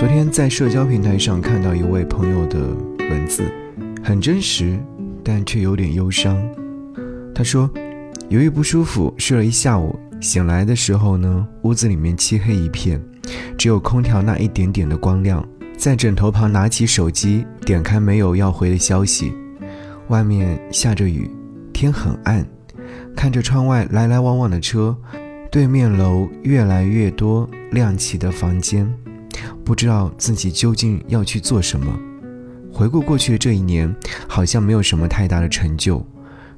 昨天在社交平台上看到一位朋友的文字，很真实，但却有点忧伤。他说，由于不舒服睡了一下午，醒来的时候呢，屋子里面漆黑一片，只有空调那一点点的光亮。在枕头旁拿起手机，点开没有要回的消息，外面下着雨，天很暗，看着窗外来来往往的车，对面楼越来越多亮起的房间。不知道自己究竟要去做什么。回顾过去的这一年，好像没有什么太大的成就，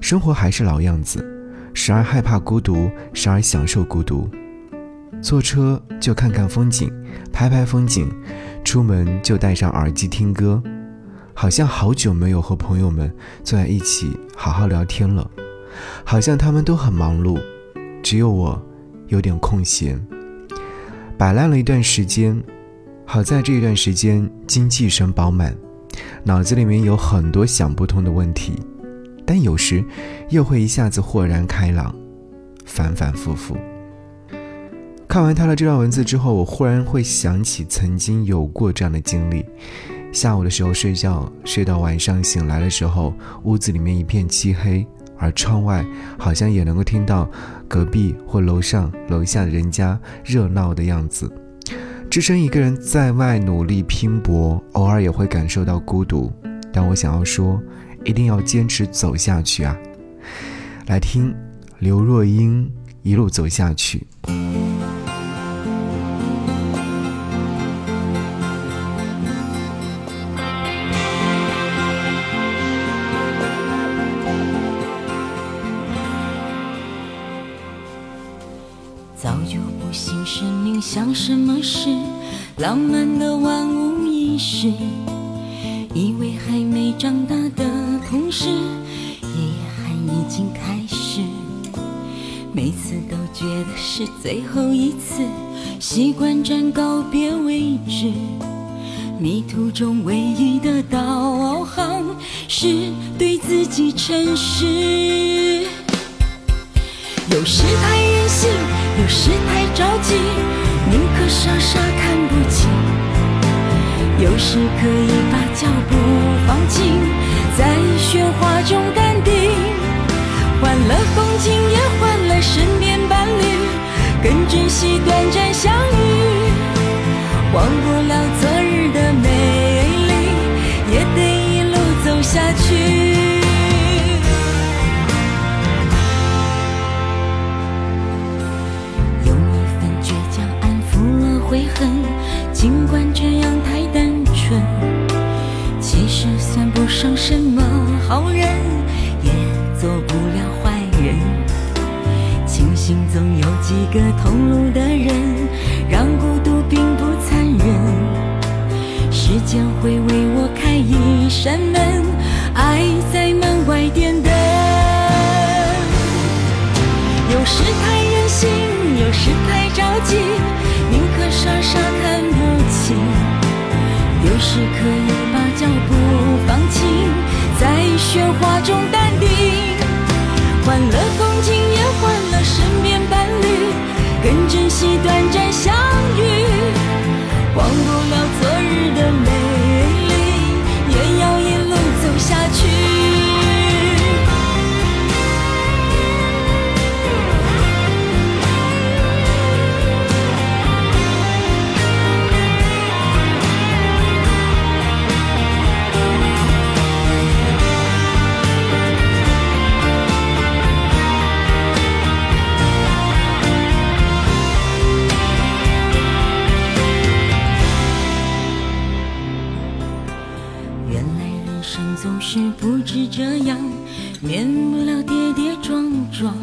生活还是老样子，时而害怕孤独，时而享受孤独。坐车就看看风景，拍拍风景；出门就戴上耳机听歌，好像好久没有和朋友们坐在一起好好聊天了。好像他们都很忙碌，只有我有点空闲，摆烂了一段时间。好在这一段时间精气神饱满，脑子里面有很多想不通的问题，但有时又会一下子豁然开朗，反反复复。看完他的这段文字之后，我忽然会想起曾经有过这样的经历：下午的时候睡觉，睡到晚上醒来的时候，屋子里面一片漆黑，而窗外好像也能够听到隔壁或楼上楼下的人家热闹的样子。只身一个人在外努力拼搏，偶尔也会感受到孤独。但我想要说，一定要坚持走下去啊！来听刘若英一路走下去。生命像什么事，浪漫的万无一失。以为还没长大的同时，遗憾已经开始。每次都觉得是最后一次，习惯站告别位置。迷途中唯一的导航是对自己诚实。有时太任性，有时太着急，宁可傻傻看不清。有时可以把脚步放轻，在喧哗中淡定。换了风景，也换了身边伴侣，更珍惜短暂相遇。忘不了昨日悔恨，尽管这样太单纯。其实算不上什么好人，也做不了坏人。庆幸总有几个同是可以把脚步放轻，在喧哗中淡定。换了风景，也换了身边伴侣，更珍惜短暂人生总是不止这样免不了跌跌撞撞，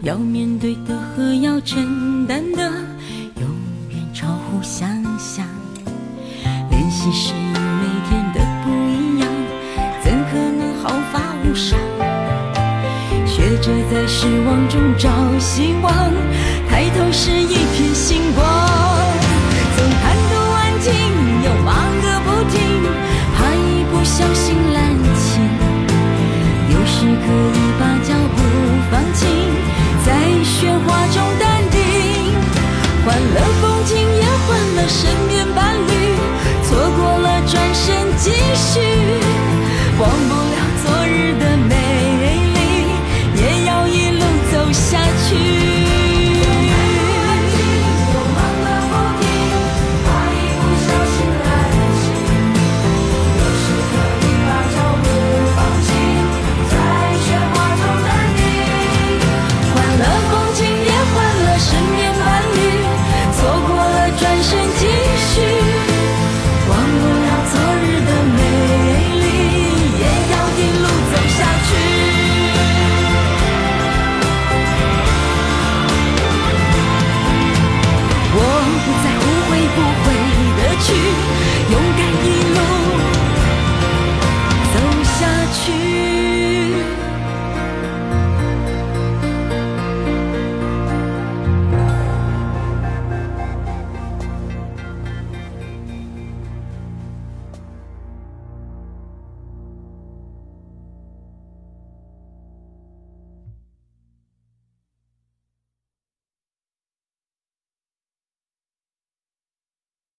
要面对的和要承担的，永远超乎想象。练习适应每天的不一样，怎可能毫发无伤？学着在失望中找希望，抬头是